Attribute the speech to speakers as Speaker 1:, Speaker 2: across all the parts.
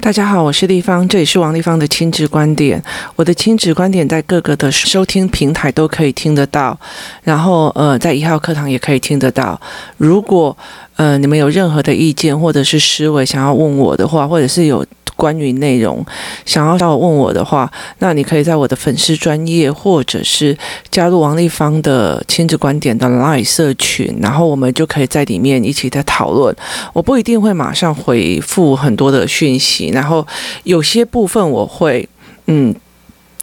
Speaker 1: 大家好，我是立方，这里是王立方的亲职观点。我的亲职观点在各个的收听平台都可以听得到，然后呃，在一号课堂也可以听得到。如果呃你们有任何的意见或者是思维想要问我的话，或者是有。关于内容，想要找我问我的话，那你可以在我的粉丝专页，或者是加入王丽芳的亲子观点的 LINE 社群，然后我们就可以在里面一起在讨论。我不一定会马上回复很多的讯息，然后有些部分我会嗯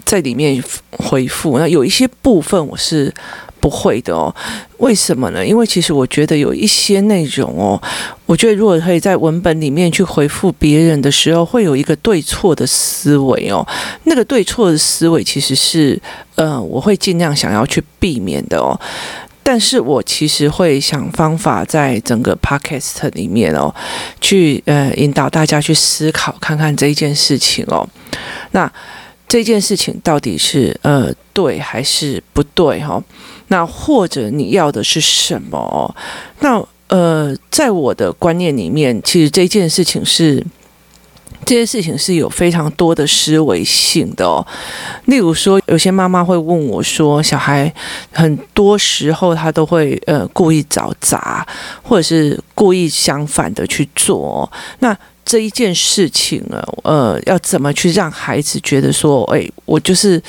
Speaker 1: 在里面回复，那有一些部分我是。不会的哦，为什么呢？因为其实我觉得有一些内容哦，我觉得如果可以在文本里面去回复别人的时候，会有一个对错的思维哦。那个对错的思维其实是，呃，我会尽量想要去避免的哦。但是我其实会想方法在整个 podcast 里面哦，去呃引导大家去思考看看这一件事情哦。那这件事情到底是呃对还是不对哈？那或者你要的是什么？那呃，在我的观念里面，其实这件事情是这件事情是有非常多的思维性的哦。例如说，有些妈妈会问我说，小孩很多时候他都会呃故意找茬，或者是故意相反的去做。那这一件事情呢，呃，要怎么去让孩子觉得说，哎，我就是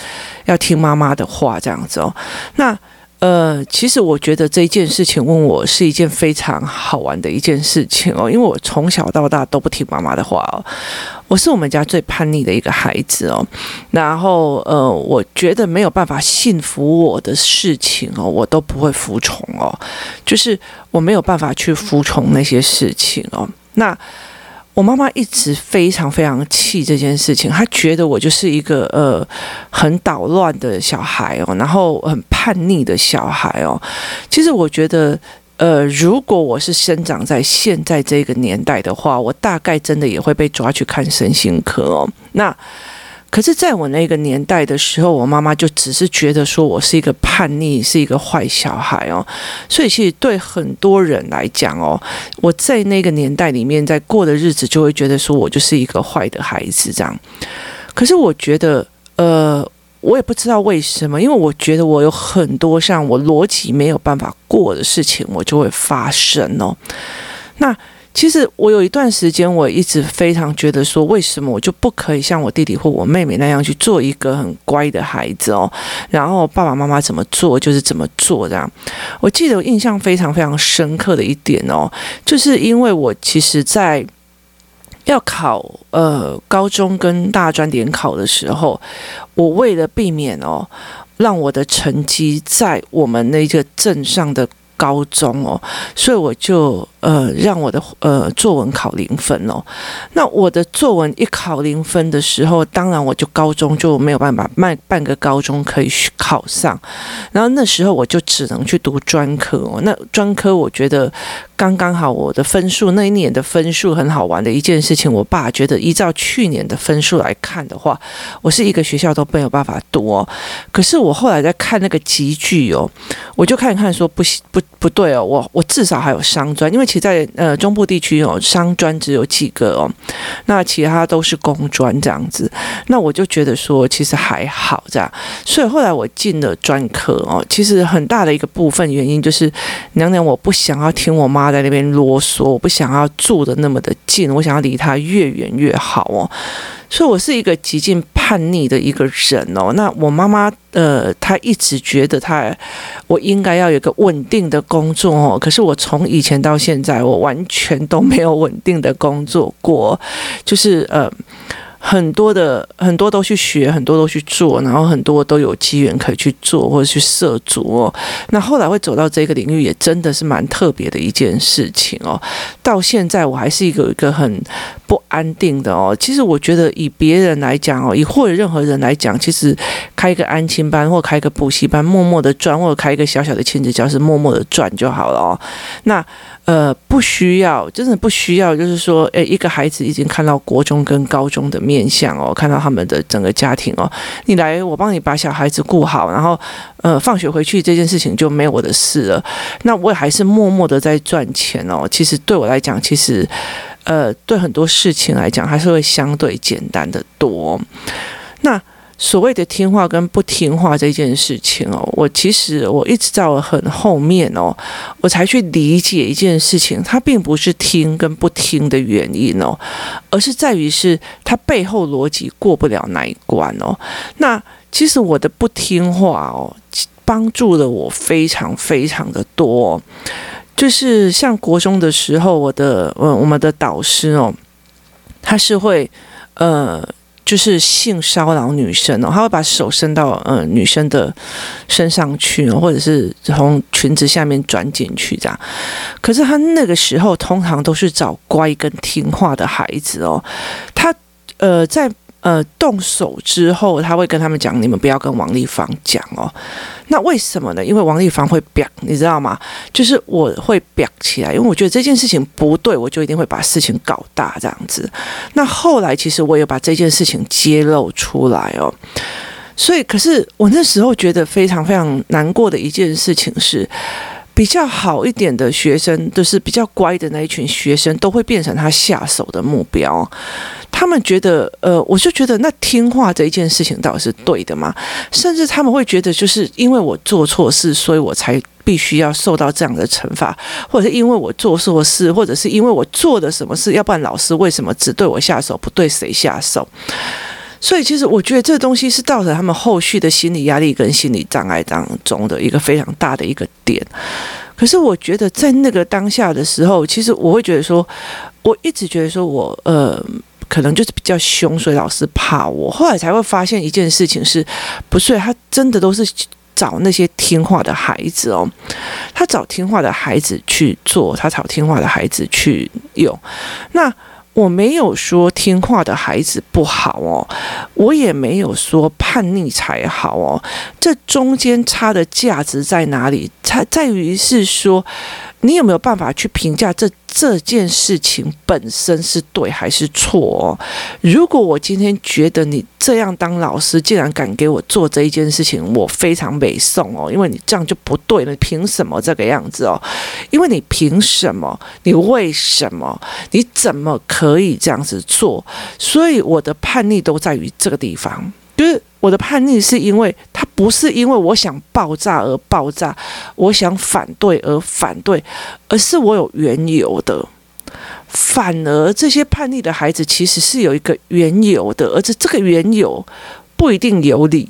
Speaker 1: 要听妈妈的话这样子哦？那呃，其实我觉得这一件事情问我是一件非常好玩的一件事情哦，因为我从小到大都不听妈妈的话哦，我是我们家最叛逆的一个孩子哦，然后呃，我觉得没有办法信服我的事情哦，我都不会服从哦，就是我没有办法去服从那些事情哦，那。我妈妈一直非常非常气这件事情，她觉得我就是一个呃很捣乱的小孩哦，然后很叛逆的小孩哦。其实我觉得，呃，如果我是生长在现在这个年代的话，我大概真的也会被抓去看身心科哦。那。可是，在我那个年代的时候，我妈妈就只是觉得说我是一个叛逆，是一个坏小孩哦。所以，其实对很多人来讲哦，我在那个年代里面在过的日子，就会觉得说我就是一个坏的孩子这样。可是，我觉得，呃，我也不知道为什么，因为我觉得我有很多像我逻辑没有办法过的事情，我就会发生哦。那。其实我有一段时间，我一直非常觉得说，为什么我就不可以像我弟弟或我妹妹那样去做一个很乖的孩子哦？然后爸爸妈妈怎么做就是怎么做这样。我记得我印象非常非常深刻的一点哦，就是因为我其实，在要考呃高中跟大专联考的时候，我为了避免哦，让我的成绩在我们那个镇上的高中哦，所以我就。呃，让我的呃作文考零分哦。那我的作文一考零分的时候，当然我就高中就没有办法办半个高中可以去考上。然后那时候我就只能去读专科哦。那专科我觉得刚刚好，我的分数那一年的分数很好玩的一件事情。我爸觉得依照去年的分数来看的话，我是一个学校都没有办法读哦。可是我后来在看那个级距哦，我就看看说不行不不对哦，我我至少还有商专，因为。在呃中部地区哦，商专只有几个哦，那其他都是公专这样子。那我就觉得说，其实还好这样。所以后来我进了专科哦，其实很大的一个部分原因就是，娘娘我不想要听我妈在那边啰嗦，我不想要住的那么的近，我想要离她越远越好哦。所以我是一个极尽叛逆的一个人哦。那我妈妈呃，她一直觉得她我应该要有一个稳定的工作哦。可是我从以前到现在，我完全都没有稳定的工作过，就是呃。很多的很多都去学，很多都去做，然后很多都有机缘可以去做或者去涉足哦。那后来会走到这个领域，也真的是蛮特别的一件事情哦。到现在我还是一个一个很不安定的哦。其实我觉得以别人来讲哦，以或者任何人来讲，其实开一个安亲班或开一个补习班，默默的赚，或者开一个小小的亲子教室，默默的赚就好了哦。那。呃，不需要，真的不需要。就是说，诶，一个孩子已经看到国中跟高中的面面向哦，看到他们的整个家庭哦，你来，我帮你把小孩子顾好，然后，呃，放学回去这件事情就没有我的事了。那我也还是默默的在赚钱哦。其实对我来讲，其实。呃，对很多事情来讲，还是会相对简单的多。那所谓的听话跟不听话这件事情哦，我其实我一直到很后面哦，我才去理解一件事情，它并不是听跟不听的原因哦，而是在于是它背后逻辑过不了那一关哦。那其实我的不听话哦，帮助了我非常非常的多，就是像国中的时候，我的呃我们的导师哦，他是会呃。就是性骚扰女生哦，他会把手伸到呃女生的身上去，或者是从裙子下面钻进去这样。可是他那个时候通常都是找乖跟听话的孩子哦，他呃在。呃，动手之后，他会跟他们讲：“你们不要跟王丽芳讲哦。”那为什么呢？因为王丽芳会表，你知道吗？就是我会表起来，因为我觉得这件事情不对，我就一定会把事情搞大这样子。那后来，其实我也把这件事情揭露出来哦。所以，可是我那时候觉得非常非常难过的一件事情是。比较好一点的学生，就是比较乖的那一群学生，都会变成他下手的目标。他们觉得，呃，我就觉得那听话这一件事情到底是对的吗？甚至他们会觉得，就是因为我做错事，所以我才必须要受到这样的惩罚，或者是因为我做错事，或者是因为我做的什么事，要不然老师为什么只对我下手，不对谁下手？所以，其实我觉得这东西是造成他们后续的心理压力跟心理障碍当中的一个非常大的一个点。可是，我觉得在那个当下的时候，其实我会觉得说，我一直觉得说我呃，可能就是比较凶，所以老师怕我。后来才会发现一件事情是，不是他真的都是找那些听话的孩子哦，他找听话的孩子去做，他找听话的孩子去用。那。我没有说听话的孩子不好哦，我也没有说叛逆才好哦，这中间差的价值在哪里？差在于是说。你有没有办法去评价这这件事情本身是对还是错哦？如果我今天觉得你这样当老师，竟然敢给我做这一件事情，我非常北宋哦，因为你这样就不对了，你凭什么这个样子哦？因为你凭什么？你为什么？你怎么可以这样子做？所以我的叛逆都在于这个地方。就是我的叛逆，是因为他不是因为我想爆炸而爆炸，我想反对而反对，而是我有缘由的。反而这些叛逆的孩子其实是有一个缘由的，而且这个缘由不一定有理。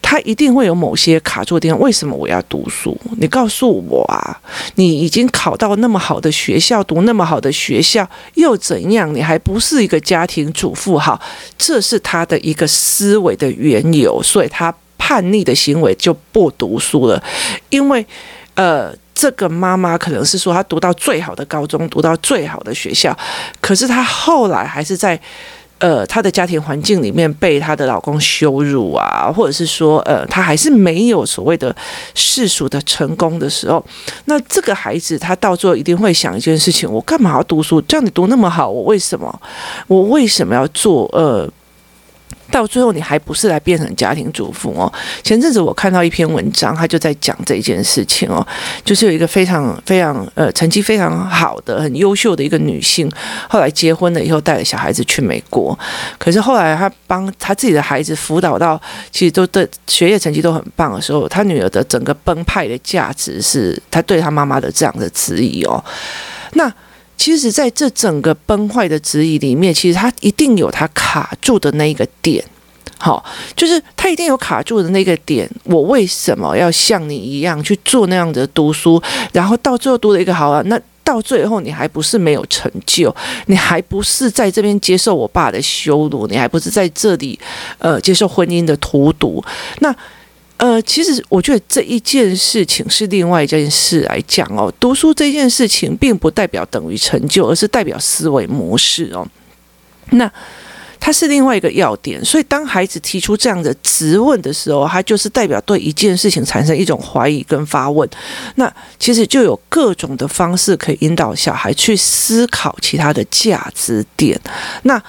Speaker 1: 他一定会有某些卡住的地方。为什么我要读书？你告诉我啊！你已经考到那么好的学校，读那么好的学校又怎样？你还不是一个家庭主妇？好，这是他的一个思维的缘由，所以他叛逆的行为就不读书了。因为，呃，这个妈妈可能是说他读到最好的高中，读到最好的学校，可是他后来还是在。呃，她的家庭环境里面被她的老公羞辱啊，或者是说，呃，她还是没有所谓的世俗的成功的时候，那这个孩子他到最后一定会想一件事情：我干嘛要读书？这样你读那么好，我为什么？我为什么要做？呃。到最后，你还不是来变成家庭主妇哦？前阵子我看到一篇文章，他就在讲这件事情哦，就是有一个非常非常呃成绩非常好的、很优秀的一个女性，后来结婚了以后，带着小孩子去美国，可是后来她帮她自己的孩子辅导到，其实都的学业成绩都很棒的时候，她女儿的整个崩派的价值是她对她妈妈的这样的质疑哦，那。其实，在这整个崩坏的质疑里面，其实他一定有他卡住的那一个点，好，就是他一定有卡住的那个点。我为什么要像你一样去做那样的读书，然后到最后读了一个好啊？那到最后你还不是没有成就，你还不是在这边接受我爸的羞辱，你还不是在这里呃接受婚姻的荼毒？那。呃，其实我觉得这一件事情是另外一件事来讲哦。读书这件事情并不代表等于成就，而是代表思维模式哦。那它是另外一个要点。所以当孩子提出这样的质问的时候，他就是代表对一件事情产生一种怀疑跟发问。那其实就有各种的方式可以引导小孩去思考其他的价值点。那。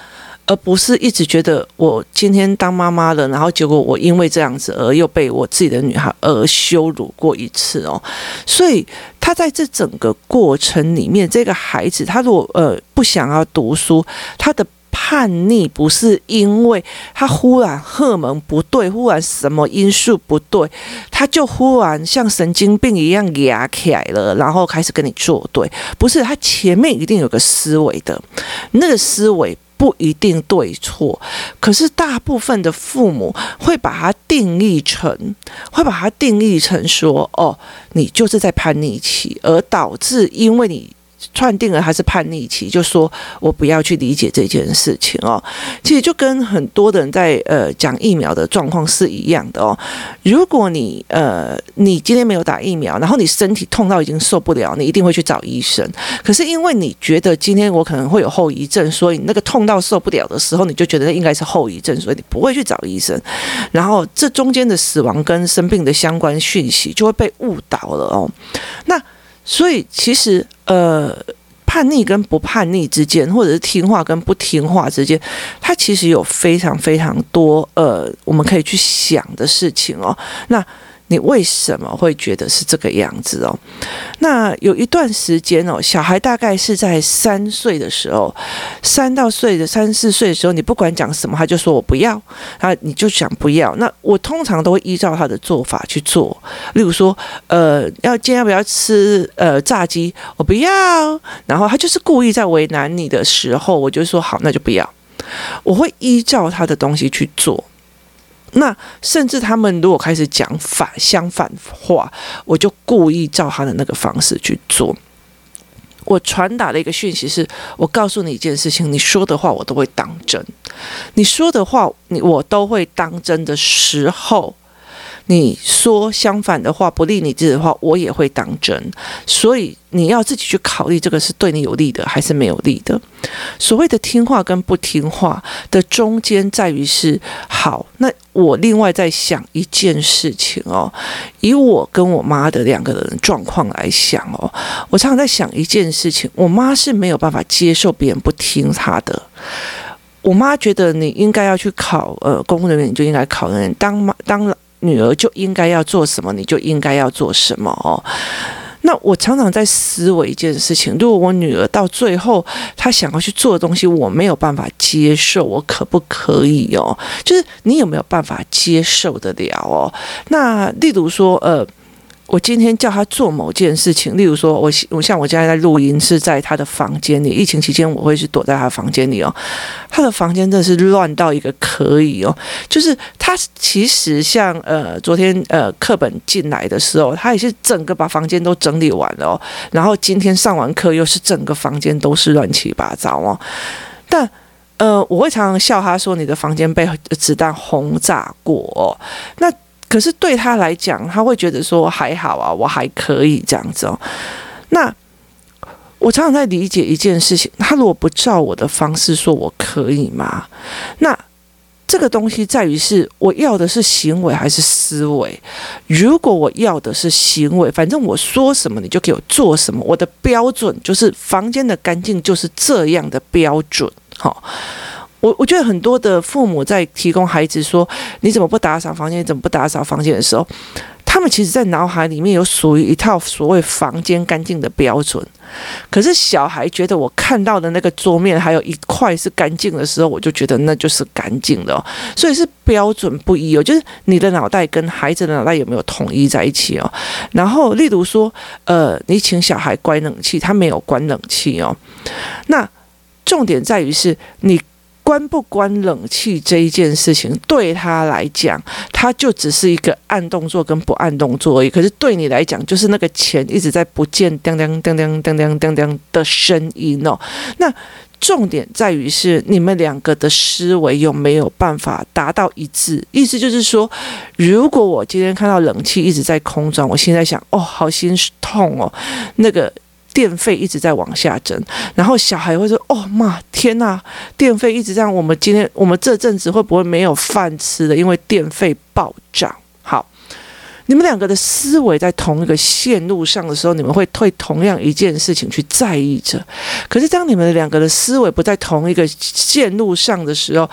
Speaker 1: 而不是一直觉得我今天当妈妈了，然后结果我因为这样子而又被我自己的女孩而羞辱过一次哦。所以他在这整个过程里面，这个孩子他如果呃不想要读书，他的。叛逆不是因为他忽然荷尔蒙不对，忽然什么因素不对，他就忽然像神经病一样压起来了，然后开始跟你作对。不是，他前面一定有个思维的，那个思维不一定对错，可是大部分的父母会把它定义成，会把它定义成说，哦，你就是在叛逆期，而导致因为你。串定了他是叛逆期，就说我不要去理解这件事情哦。其实就跟很多的人在呃讲疫苗的状况是一样的哦。如果你呃你今天没有打疫苗，然后你身体痛到已经受不了，你一定会去找医生。可是因为你觉得今天我可能会有后遗症，所以那个痛到受不了的时候，你就觉得应该是后遗症，所以你不会去找医生。然后这中间的死亡跟生病的相关讯息就会被误导了哦。那。所以，其实，呃，叛逆跟不叛逆之间，或者是听话跟不听话之间，它其实有非常非常多，呃，我们可以去想的事情哦。那。你为什么会觉得是这个样子哦？那有一段时间哦，小孩大概是在三岁的时候，三到岁的三四岁的时候，你不管讲什么，他就说我不要，他你就想不要。那我通常都会依照他的做法去做。例如说，呃，要今天要不要吃呃炸鸡？我不要。然后他就是故意在为难你的时候，我就说好，那就不要。我会依照他的东西去做。那甚至他们如果开始讲反相反话，我就故意照他的那个方式去做。我传达的一个讯息是：我告诉你一件事情，你说的话我都会当真。你说的话，你我都会当真的时候。你说相反的话，不利你自己的话，我也会当真。所以你要自己去考虑，这个是对你有利的还是没有利的。所谓的听话跟不听话的中间，在于是好。那我另外在想一件事情哦，以我跟我妈的两个人状况来想哦，我常常在想一件事情，我妈是没有办法接受别人不听她的。我妈觉得你应该要去考呃公务人员，你就应该考人当妈当老。女儿就应该要做什么，你就应该要做什么哦。那我常常在思维一件事情：如果我女儿到最后她想要去做的东西，我没有办法接受，我可不可以哦？就是你有没有办法接受得了哦？那例如说，呃。我今天叫他做某件事情，例如说，我我像我现在在录音是在他的房间里，疫情期间我会是躲在他房间里哦。他的房间真的是乱到一个可以哦，就是他其实像呃昨天呃课本进来的时候，他也是整个把房间都整理完了哦。然后今天上完课又是整个房间都是乱七八糟哦。但呃我会常常笑他说，你的房间被子弹轰炸过。那可是对他来讲，他会觉得说还好啊，我还可以这样子哦。那我常常在理解一件事情，他如果不照我的方式说，我可以吗？那这个东西在于是我要的是行为还是思维？如果我要的是行为，反正我说什么你就给我做什么，我的标准就是房间的干净就是这样的标准，好。我我觉得很多的父母在提供孩子说，你怎么不打扫房间，你怎么不打扫房间的时候，他们其实在脑海里面有属于一套所谓房间干净的标准。可是小孩觉得我看到的那个桌面还有一块是干净的时候，我就觉得那就是干净的哦。所以是标准不一哦，就是你的脑袋跟孩子的脑袋有没有统一在一起哦？然后例如说，呃，你请小孩关冷气，他没有关冷气哦。那重点在于是你。关不关冷气这一件事情，对他来讲，他就只是一个按动作跟不按动作而已。可是对你来讲，就是那个钱一直在不见，叮叮叮叮叮叮叮叮的声音哦。那重点在于是你们两个的思维有没有办法达到一致？意思就是说，如果我今天看到冷气一直在空转，我现在想，哦，好心痛哦，那个。电费一直在往下增，然后小孩会说：“哦妈，天呐，电费一直这样，我们今天我们这阵子会不会没有饭吃了？因为电费暴涨。”你们两个的思维在同一个线路上的时候，你们会对同样一件事情去在意着。可是当你们两个的思维不在同一个线路上的时候，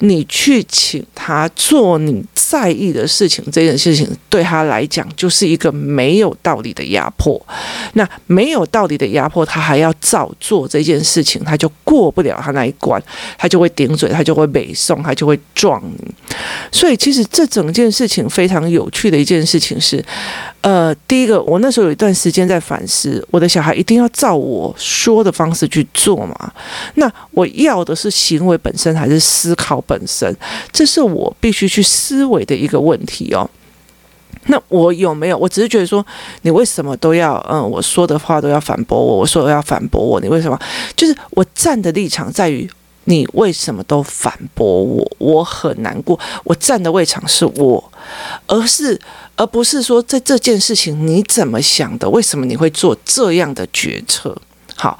Speaker 1: 你去请他做你在意的事情，这件事情对他来讲就是一个没有道理的压迫。那没有道理的压迫，他还要照做这件事情，他就过不了他那一关，他就会顶嘴，他就会北宋，他就会撞你。所以，其实这整件事情非常有趣的一件事事情是，呃，第一个，我那时候有一段时间在反思，我的小孩一定要照我说的方式去做嘛？那我要的是行为本身还是思考本身？这是我必须去思维的一个问题哦。那我有没有？我只是觉得说，你为什么都要嗯，我说的话都要反驳我？我说要反驳我，你为什么？就是我站的立场在于。你为什么都反驳我？我很难过。我站的位场是我，而是而不是说在这件事情你怎么想的？为什么你会做这样的决策？好，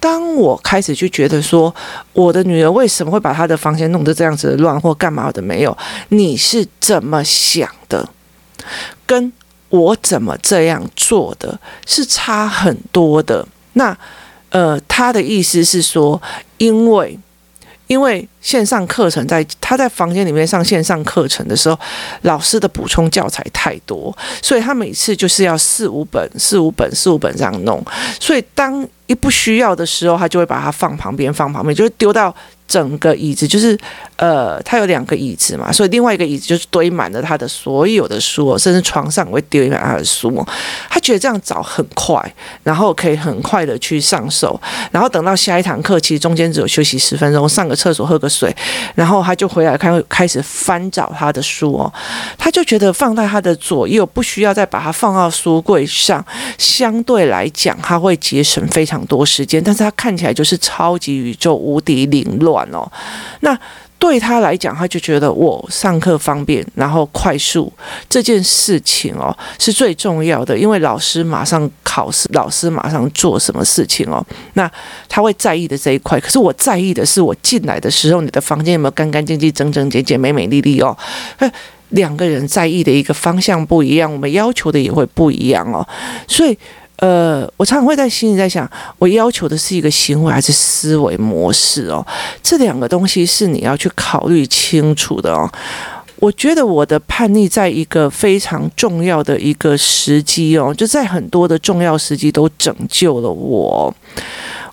Speaker 1: 当我开始去觉得说，我的女儿为什么会把她的房间弄得这样子乱或干嘛的没有？你是怎么想的？跟我怎么这样做的是差很多的。那呃，他的意思是说，因为。因为线上课程在他在房间里面上线上课程的时候，老师的补充教材太多，所以他每次就是要四五本、四五本、四五本这样弄。所以当一不需要的时候，他就会把它放旁边，放旁边，就会丢到。整个椅子就是，呃，他有两个椅子嘛，所以另外一个椅子就是堆满了他的所有的书，甚至床上我会丢满他的书。他觉得这样找很快，然后可以很快的去上手，然后等到下一堂课，其实中间只有休息十分钟，上个厕所，喝个水，然后他就回来开开始翻找他的书哦。他就觉得放在他的左右，不需要再把它放到书柜上，相对来讲他会节省非常多时间，但是他看起来就是超级宇宙无敌凌乱。哦，那对他来讲，他就觉得我上课方便，然后快速这件事情哦是最重要的，因为老师马上考试，老师马上做什么事情哦，那他会在意的这一块。可是我在意的是，我进来的时候，你的房间有没有干干净净、整整洁洁、美美丽丽哦？两个人在意的一个方向不一样，我们要求的也会不一样哦，所以。呃，我常常会在心里在想，我要求的是一个行为还是思维模式哦？这两个东西是你要去考虑清楚的哦。我觉得我的叛逆在一个非常重要的一个时机哦，就在很多的重要时机都拯救了我。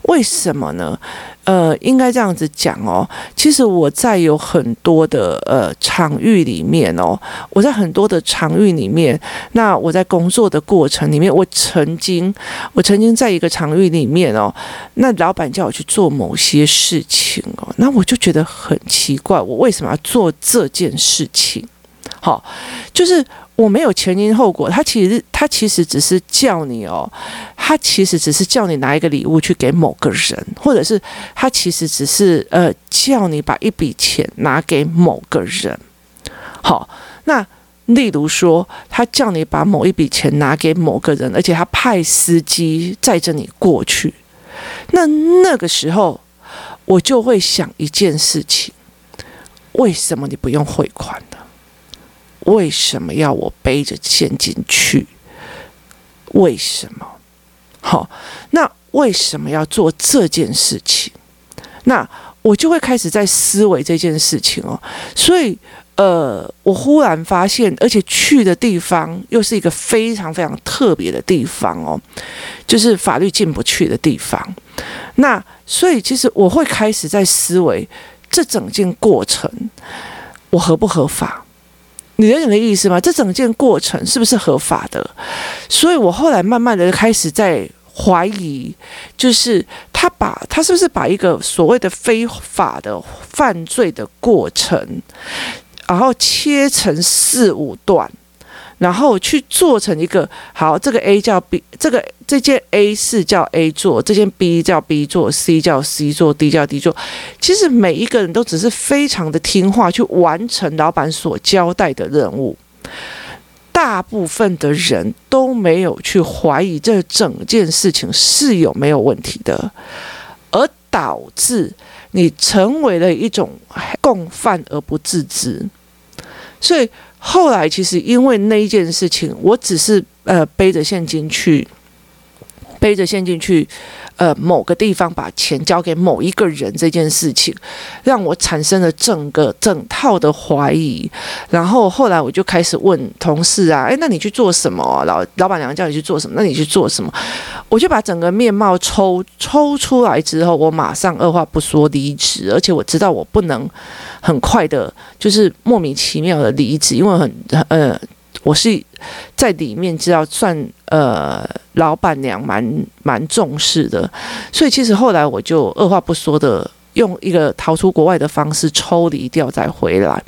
Speaker 1: 为什么呢？呃，应该这样子讲哦。其实我在有很多的呃场域里面哦，我在很多的场域里面，那我在工作的过程里面，我曾经，我曾经在一个场域里面哦，那老板叫我去做某些事情哦，那我就觉得很奇怪，我为什么要做这件事情？好，就是。我没有前因后果，他其实他其实只是叫你哦，他其实只是叫你拿一个礼物去给某个人，或者是他其实只是呃叫你把一笔钱拿给某个人。好，那例如说，他叫你把某一笔钱拿给某个人，而且他派司机载着你过去，那那个时候我就会想一件事情：为什么你不用汇款？为什么要我背着现金去？为什么？好，那为什么要做这件事情？那我就会开始在思维这件事情哦。所以，呃，我忽然发现，而且去的地方又是一个非常非常特别的地方哦，就是法律进不去的地方。那所以，其实我会开始在思维这整件过程，我合不合法？你有你的意思吗？这整件过程是不是合法的？所以我后来慢慢的开始在怀疑，就是他把他是不是把一个所谓的非法的犯罪的过程，然后切成四五段。然后去做成一个好，这个 A 叫 B，这个这件 A 是叫 A 做，这件 B 叫 B 做，C 叫 C 做，D 叫 D 做。其实每一个人都只是非常的听话去完成老板所交代的任务，大部分的人都没有去怀疑这整件事情是有没有问题的，而导致你成为了一种共犯而不自知，所以。后来其实因为那一件事情，我只是呃背着现金去。背着现金去，呃，某个地方把钱交给某一个人这件事情，让我产生了整个整套的怀疑。然后后来我就开始问同事啊，哎，那你去做什么？老老板娘叫你去做什么？那你去做什么？我就把整个面貌抽抽出来之后，我马上二话不说离职，而且我知道我不能很快的，就是莫名其妙的离职，因为很呃。我是在里面知道算呃老板娘蛮蛮重视的，所以其实后来我就二话不说的用一个逃出国外的方式抽离掉再回来，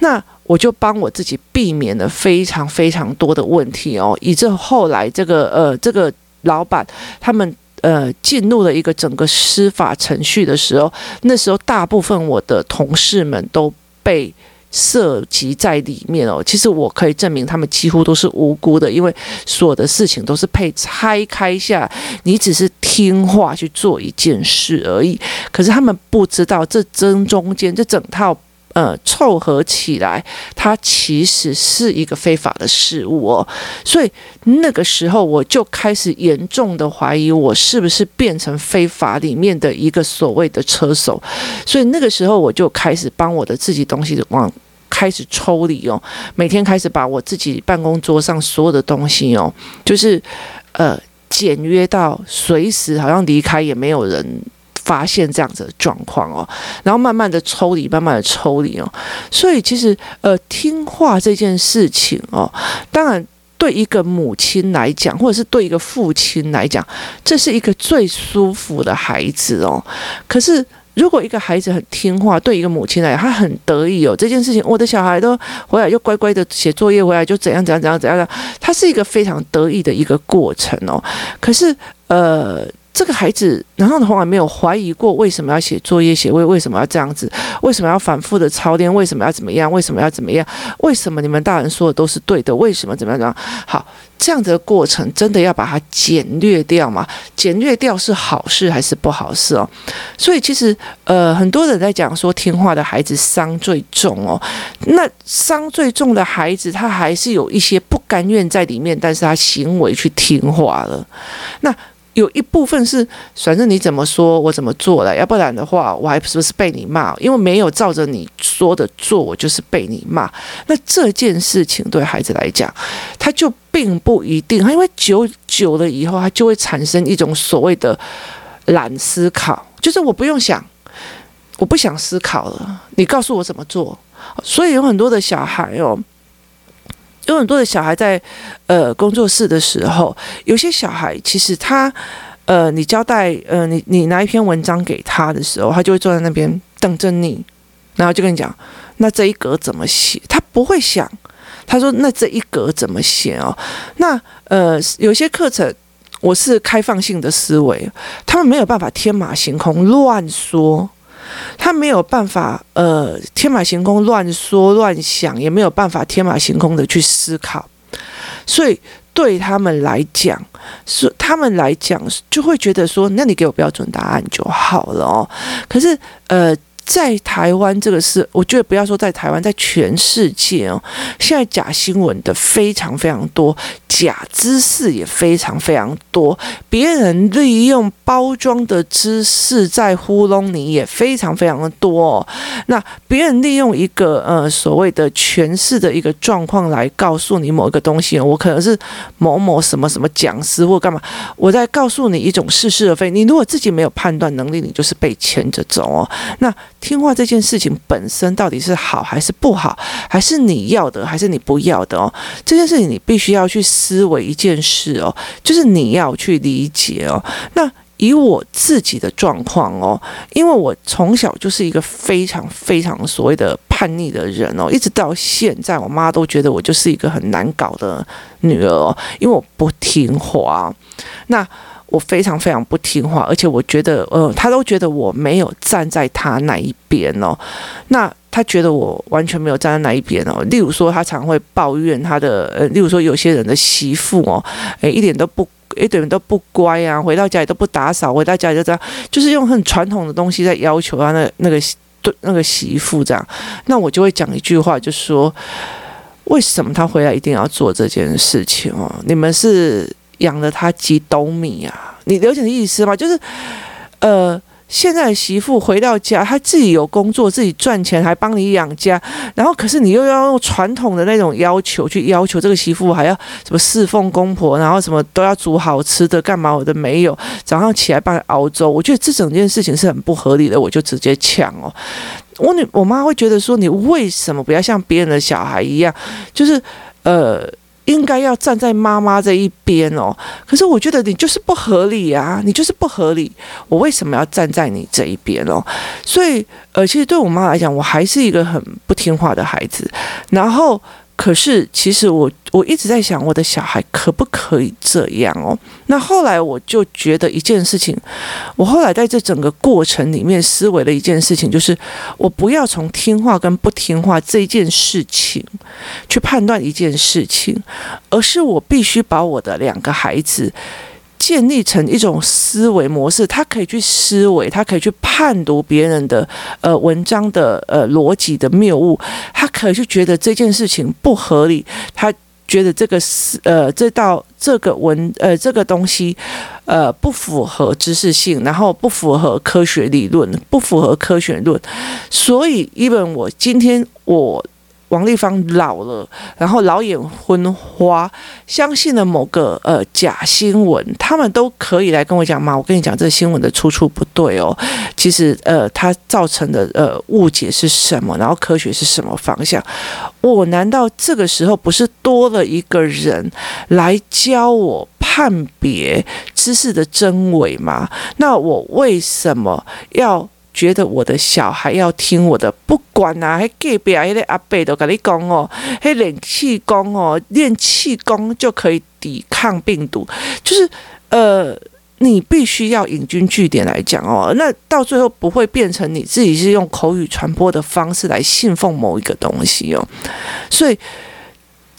Speaker 1: 那我就帮我自己避免了非常非常多的问题哦，以致后来这个呃这个老板他们呃进入了一个整个司法程序的时候，那时候大部分我的同事们都被。涉及在里面哦，其实我可以证明他们几乎都是无辜的，因为所有的事情都是被拆开下，你只是听话去做一件事而已。可是他们不知道，这真中间这整套呃凑合起来，它其实是一个非法的事物哦。所以那个时候我就开始严重的怀疑，我是不是变成非法里面的一个所谓的车手。所以那个时候我就开始帮我的自己东西往。开始抽离哦，每天开始把我自己办公桌上所有的东西哦，就是呃简约到随时好像离开也没有人发现这样子的状况哦，然后慢慢的抽离，慢慢的抽离哦，所以其实呃听话这件事情哦，当然对一个母亲来讲，或者是对一个父亲来讲，这是一个最舒服的孩子哦，可是。如果一个孩子很听话，对一个母亲来讲，他很得意哦。这件事情，我的小孩都回来就乖乖的写作业，回来就怎样怎样怎样怎样的，他是一个非常得意的一个过程哦。可是，呃。这个孩子，然后从来没有怀疑过为什么要写作业，写为为什么要这样子，为什么要反复的操练，为什么要怎么样，为什么要怎么样，为什么你们大人说的都是对的，为什么怎么样怎么样？好，这样的过程真的要把它简略掉吗？简略掉是好事还是不好事哦？所以其实呃，很多人在讲说听话的孩子伤最重哦，那伤最重的孩子，他还是有一些不甘愿在里面，但是他行为去听话了，那。有一部分是，反正你怎么说，我怎么做了，要不然的话，我还不是被你骂？因为没有照着你说的做，我就是被你骂。那这件事情对孩子来讲，他就并不一定，因为久久了以后，他就会产生一种所谓的懒思考，就是我不用想，我不想思考了，你告诉我怎么做。所以有很多的小孩哦。有很多的小孩在呃工作室的时候，有些小孩其实他呃，你交代呃，你你拿一篇文章给他的时候，他就会坐在那边等着你，然后就跟你讲，那这一格怎么写？他不会想，他说那这一格怎么写哦？那呃，有些课程我是开放性的思维，他们没有办法天马行空乱说。他没有办法，呃，天马行空乱说乱想，也没有办法天马行空的去思考，所以对他们来讲，是他们来讲就会觉得说，那你给我标准答案就好了哦。可是，呃。在台湾，这个是我觉得不要说在台湾，在全世界哦，现在假新闻的非常非常多，假知识也非常非常多，别人利用包装的知识在糊弄你也非常非常的多哦。那别人利用一个呃所谓的诠释的一个状况来告诉你某一个东西，我可能是某某什么什么讲师或干嘛，我在告诉你一种似是而非。你如果自己没有判断能力，你就是被牵着走哦。那听话这件事情本身到底是好还是不好，还是你要的还是你不要的哦？这件事情你必须要去思维一件事哦，就是你要去理解哦。那以我自己的状况哦，因为我从小就是一个非常非常所谓的叛逆的人哦，一直到现在，我妈都觉得我就是一个很难搞的女儿哦，因为我不听话。那我非常非常不听话，而且我觉得，呃，他都觉得我没有站在他那一边哦。那他觉得我完全没有站在那一边哦。例如说，他常会抱怨他的，呃，例如说有些人的媳妇哦，诶，一点都不，一点都不乖啊，回到家里都不打扫，回到家里就这样，就是用很传统的东西在要求他那那个对那个媳妇这样。那我就会讲一句话，就说。为什么他回来一定要做这件事情哦？你们是养了他几斗米啊？你了解的意思吗？就是，呃。现在媳妇回到家，她自己有工作，自己赚钱，还帮你养家。然后，可是你又要用传统的那种要求去要求这个媳妇，还要什么侍奉公婆，然后什么都要煮好吃的，干嘛我的没有？早上起来帮你熬粥，我觉得这整件事情是很不合理的，我就直接呛哦。我女我妈会觉得说，你为什么不要像别人的小孩一样，就是呃。应该要站在妈妈这一边哦，可是我觉得你就是不合理啊，你就是不合理，我为什么要站在你这一边哦？所以，呃，其实对我妈来讲，我还是一个很不听话的孩子，然后。可是，其实我我一直在想，我的小孩可不可以这样哦？那后来我就觉得一件事情，我后来在这整个过程里面思维的一件事情，就是我不要从听话跟不听话这件事情去判断一件事情，而是我必须把我的两个孩子。建立成一种思维模式，他可以去思维，他可以去判读别人的呃文章的呃逻辑的谬误，他可以去觉得这件事情不合理，他觉得这个是呃这道这个文呃这个东西呃不符合知识性，然后不符合科学理论，不符合科学论，所以，even 我今天我。王丽芳老了，然后老眼昏花，相信了某个呃假新闻，他们都可以来跟我讲嘛。我跟你讲，这新闻的出处不对哦。其实呃，它造成的呃误解是什么？然后科学是什么方向？我难道这个时候不是多了一个人来教我判别知识的真伪吗？那我为什么要？觉得我的小孩要听我的，不管啊，还隔壁啊，那个阿伯都跟你讲哦，还练气功哦，练气功就可以抵抗病毒，就是呃，你必须要引经据典来讲哦，那到最后不会变成你自己是用口语传播的方式来信奉某一个东西哦，所以。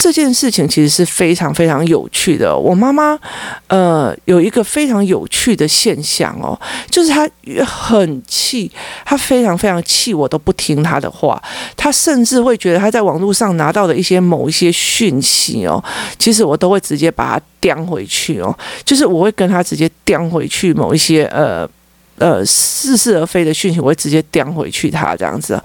Speaker 1: 这件事情其实是非常非常有趣的。我妈妈，呃，有一个非常有趣的现象哦，就是她很气，她非常非常气，我都不听她的话。她甚至会觉得她在网络上拿到的一些某一些讯息哦，其实我都会直接把它叼回去哦，就是我会跟她直接叼回去某一些呃。呃，似是而非的讯息，我会直接叼回去他这样子，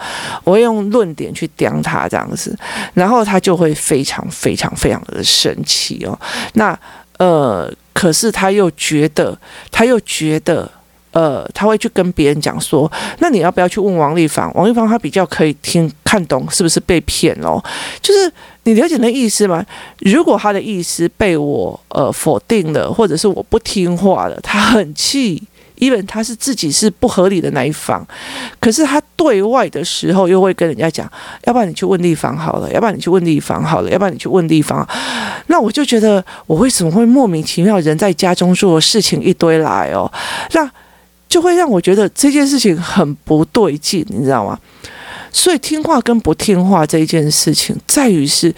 Speaker 1: 我会用论点去叼他这样子，然后他就会非常非常非常的生气哦。那呃，可是他又觉得，他又觉得，呃，他会去跟别人讲说，那你要不要去问王丽芳？王丽芳他比较可以听看懂是不是被骗哦？就是你了解那意思吗？如果他的意思被我呃否定了，或者是我不听话了，他很气。因为他是自己是不合理的那一方，可是他对外的时候又会跟人家讲，要不然你去问立方好了，要不然你去问立方好了，要不然你去问立方。那我就觉得，我为什么会莫名其妙人在家中做事情一堆来哦？那就会让我觉得这件事情很不对劲，你知道吗？所以听话跟不听话这一件事情，在于是。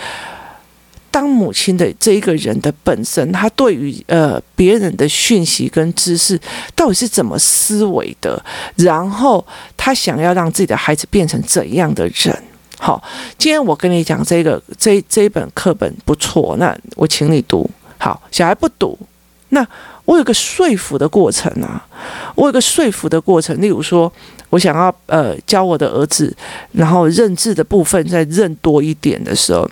Speaker 1: 当母亲的这一个人的本身，他对于呃别人的讯息跟知识到底是怎么思维的？然后他想要让自己的孩子变成怎样的人？好，今天我跟你讲这个这这一本课本不错，那我请你读。好，小孩不读，那我有个说服的过程啊，我有个说服的过程。例如说，我想要呃教我的儿子，然后认字的部分再认多一点的时候。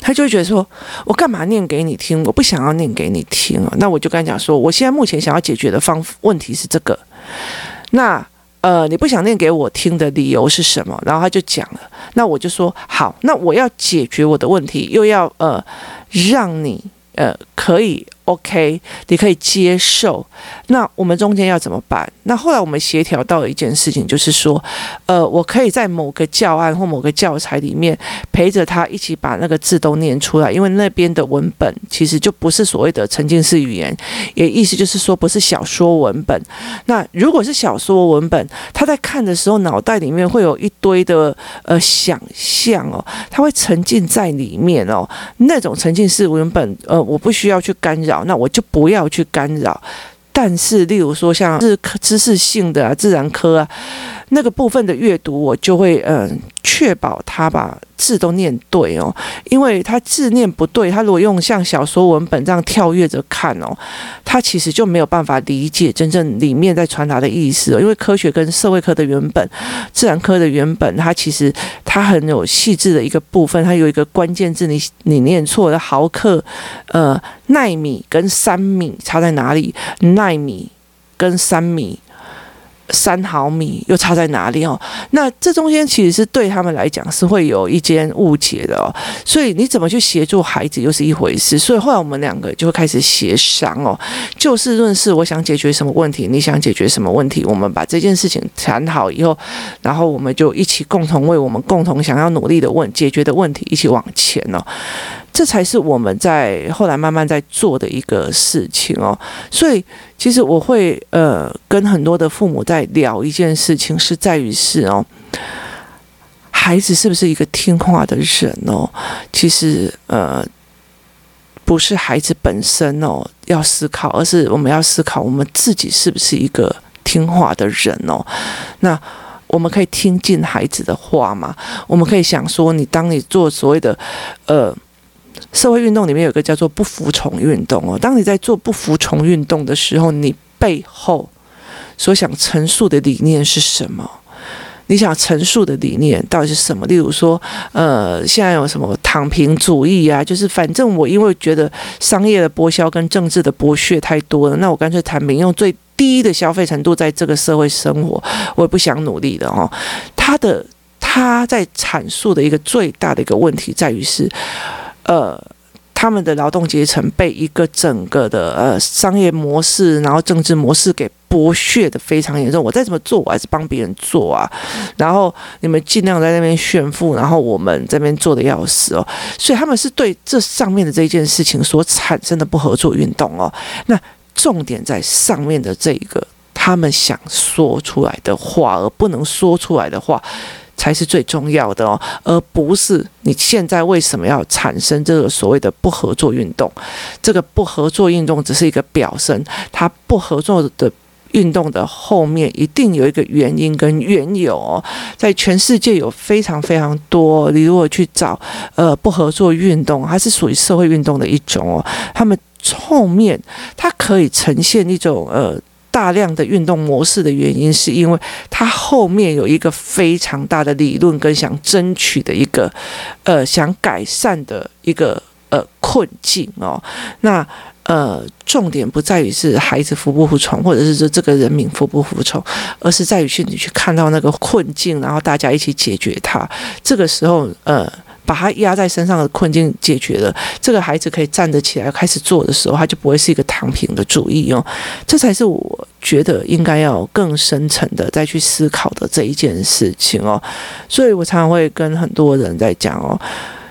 Speaker 1: 他就会觉得说：“我干嘛念给你听？我不想要念给你听啊！”那我就跟他讲说：“我现在目前想要解决的方问题是这个。那呃，你不想念给我听的理由是什么？”然后他就讲了。那我就说：“好，那我要解决我的问题，又要呃让你呃可以。” OK，你可以接受。那我们中间要怎么办？那后来我们协调到了一件事情，就是说，呃，我可以在某个教案或某个教材里面陪着他一起把那个字都念出来，因为那边的文本其实就不是所谓的沉浸式语言，也意思就是说不是小说文本。那如果是小说文本，他在看的时候脑袋里面会有一堆的呃想象哦，他会沉浸在里面哦。那种沉浸式文本，呃，我不需要去干扰。那我就不要去干扰，但是例如说像是知识性的啊、自然科啊那个部分的阅读，我就会嗯确保他吧字都念对哦，因为他字念不对，他如果用像小说文本这样跳跃着看哦，他其实就没有办法理解真正里面在传达的意思。因为科学跟社会科的原本、自然科的原本，它其实它很有细致的一个部分，它有一个关键字，你你念错了，毫克、呃，奈米跟三米差在哪里？奈米跟三米。三毫米又差在哪里哦？那这中间其实是对他们来讲是会有一间误解的哦。所以你怎么去协助孩子又是一回事。所以后来我们两个就会开始协商哦，就事论事。我想解决什么问题，你想解决什么问题，我们把这件事情谈好以后，然后我们就一起共同为我们共同想要努力的问解决的问题一起往前哦。这才是我们在后来慢慢在做的一个事情哦，所以其实我会呃跟很多的父母在聊一件事情，是在于是哦，孩子是不是一个听话的人哦？其实呃不是孩子本身哦要思考，而是我们要思考我们自己是不是一个听话的人哦。那我们可以听进孩子的话吗？我们可以想说，你当你做所谓的呃。社会运动里面有一个叫做不服从运动哦。当你在做不服从运动的时候，你背后所想陈述的理念是什么？你想陈述的理念到底是什么？例如说，呃，现在有什么躺平主义啊？就是反正我因为觉得商业的剥削跟政治的剥削太多了，那我干脆躺平，用最低的消费程度在这个社会生活，我也不想努力的哦。他的他在阐述的一个最大的一个问题在于是。呃，他们的劳动阶层被一个整个的呃商业模式，然后政治模式给剥削的非常严重。我再怎么做，我还是帮别人做啊。然后你们尽量在那边炫富，然后我们这边做的要死哦。所以他们是对这上面的这件事情所产生的不合作运动哦。那重点在上面的这个，他们想说出来的话而不能说出来的话。才是最重要的哦，而不是你现在为什么要产生这个所谓的不合作运动？这个不合作运动只是一个表征，它不合作的运动的后面一定有一个原因跟缘由哦。在全世界有非常非常多，你如果去找呃不合作运动，它是属于社会运动的一种哦。他们后面它可以呈现一种呃。大量的运动模式的原因，是因为它后面有一个非常大的理论跟想争取的一个，呃，想改善的一个呃困境哦。那呃，重点不在于是孩子服不服从，或者是说这个人民服不服从，而是在于去你去看到那个困境，然后大家一起解决它。这个时候，呃。把他压在身上的困境解决了，这个孩子可以站得起来开始做的时候，他就不会是一个躺平的主义哦。这才是我觉得应该要更深层的再去思考的这一件事情哦。所以我常常会跟很多人在讲哦，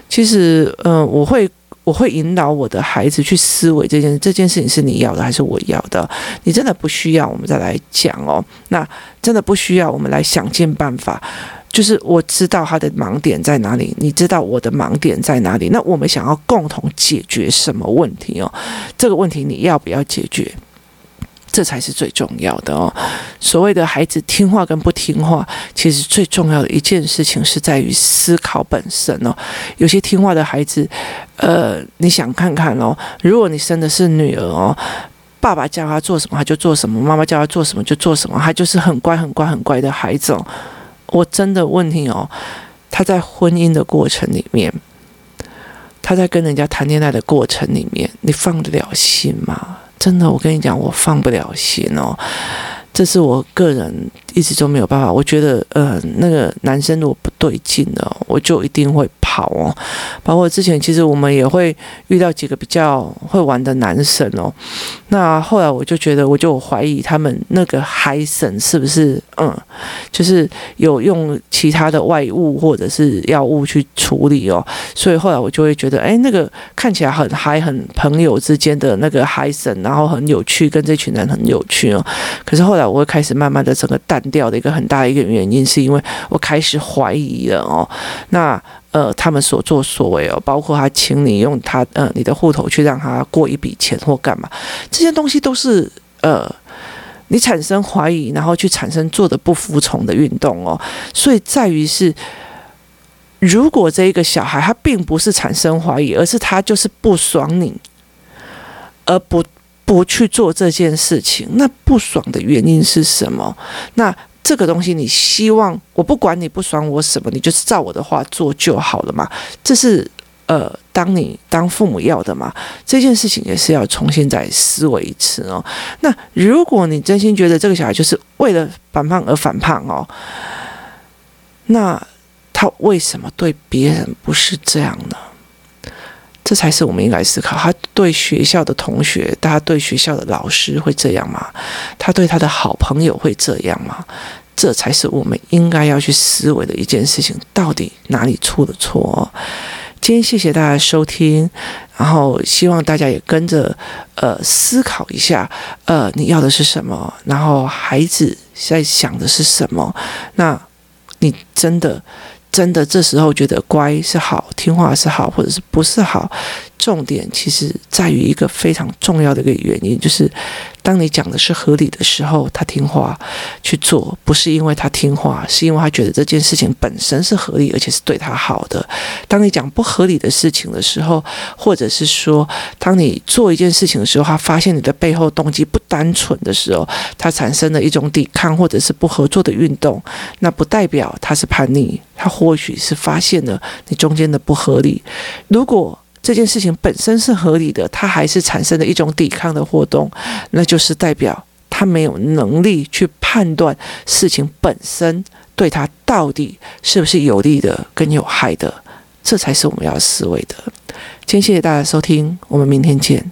Speaker 1: 其实嗯、我会我会引导我的孩子去思维这件这件事情是你要的还是我要的？你真的不需要，我们再来讲哦。那真的不需要，我们来想尽办法。就是我知道他的盲点在哪里，你知道我的盲点在哪里，那我们想要共同解决什么问题哦？这个问题你要不要解决？这才是最重要的哦。所谓的孩子听话跟不听话，其实最重要的一件事情是在于思考本身哦。有些听话的孩子，呃，你想看看哦，如果你生的是女儿哦，爸爸叫他做什么他就做什么，妈妈叫他做什么就做什么，他就是很乖很乖很乖的孩子哦。我真的问你哦，他在婚姻的过程里面，他在跟人家谈恋爱的过程里面，你放得了心吗？真的，我跟你讲，我放不了心哦。这是我个人一直都没有办法。我觉得，呃，那个男生如果不对劲了，我就一定会好哦。包括之前，其实我们也会遇到几个比较会玩的男生哦。那后来我就觉得，我就怀疑他们那个嗨神是不是，嗯，就是有用其他的外物或者是药物去处理哦。所以后来我就会觉得，哎，那个看起来很嗨、很朋友之间的那个嗨神，然后很有趣，跟这群人很有趣哦。可是后来。我会开始慢慢的整个淡掉的一个很大一个原因，是因为我开始怀疑了哦。那呃，他们所作所为哦，包括他请你用他呃你的户头去让他过一笔钱或干嘛，这些东西都是呃你产生怀疑，然后去产生做的不服从的运动哦。所以在于是如果这一个小孩他并不是产生怀疑，而是他就是不爽你，而不不去做这件事情，那不爽的原因是什么？那这个东西你希望我不管你不爽我什么，你就是照我的话做就好了嘛？这是呃，当你当父母要的嘛？这件事情也是要重新再思维一次哦。那如果你真心觉得这个小孩就是为了反胖而反胖哦，那。他为什么对别人不是这样呢？这才是我们应该思考。他对学校的同学，他对学校的老师会这样吗？他对他的好朋友会这样吗？这才是我们应该要去思维的一件事情。到底哪里出了错？今天谢谢大家收听，然后希望大家也跟着呃思考一下，呃，你要的是什么？然后孩子在想的是什么？那你真的？真的，这时候觉得乖是好，听话是好，或者是不是好？重点其实在于一个非常重要的一个原因，就是当你讲的是合理的时候，他听话去做，不是因为他听话，是因为他觉得这件事情本身是合理，而且是对他好的。当你讲不合理的事情的时候，或者是说，当你做一件事情的时候，他发现你的背后动机不单纯的时候，他产生了一种抵抗或者是不合作的运动，那不代表他是叛逆，他或许是发现了你中间的不合理。如果这件事情本身是合理的，他还是产生了一种抵抗的活动，那就是代表他没有能力去判断事情本身对他到底是不是有利的跟有害的，这才是我们要思维的。今天谢谢大家收听，我们明天见。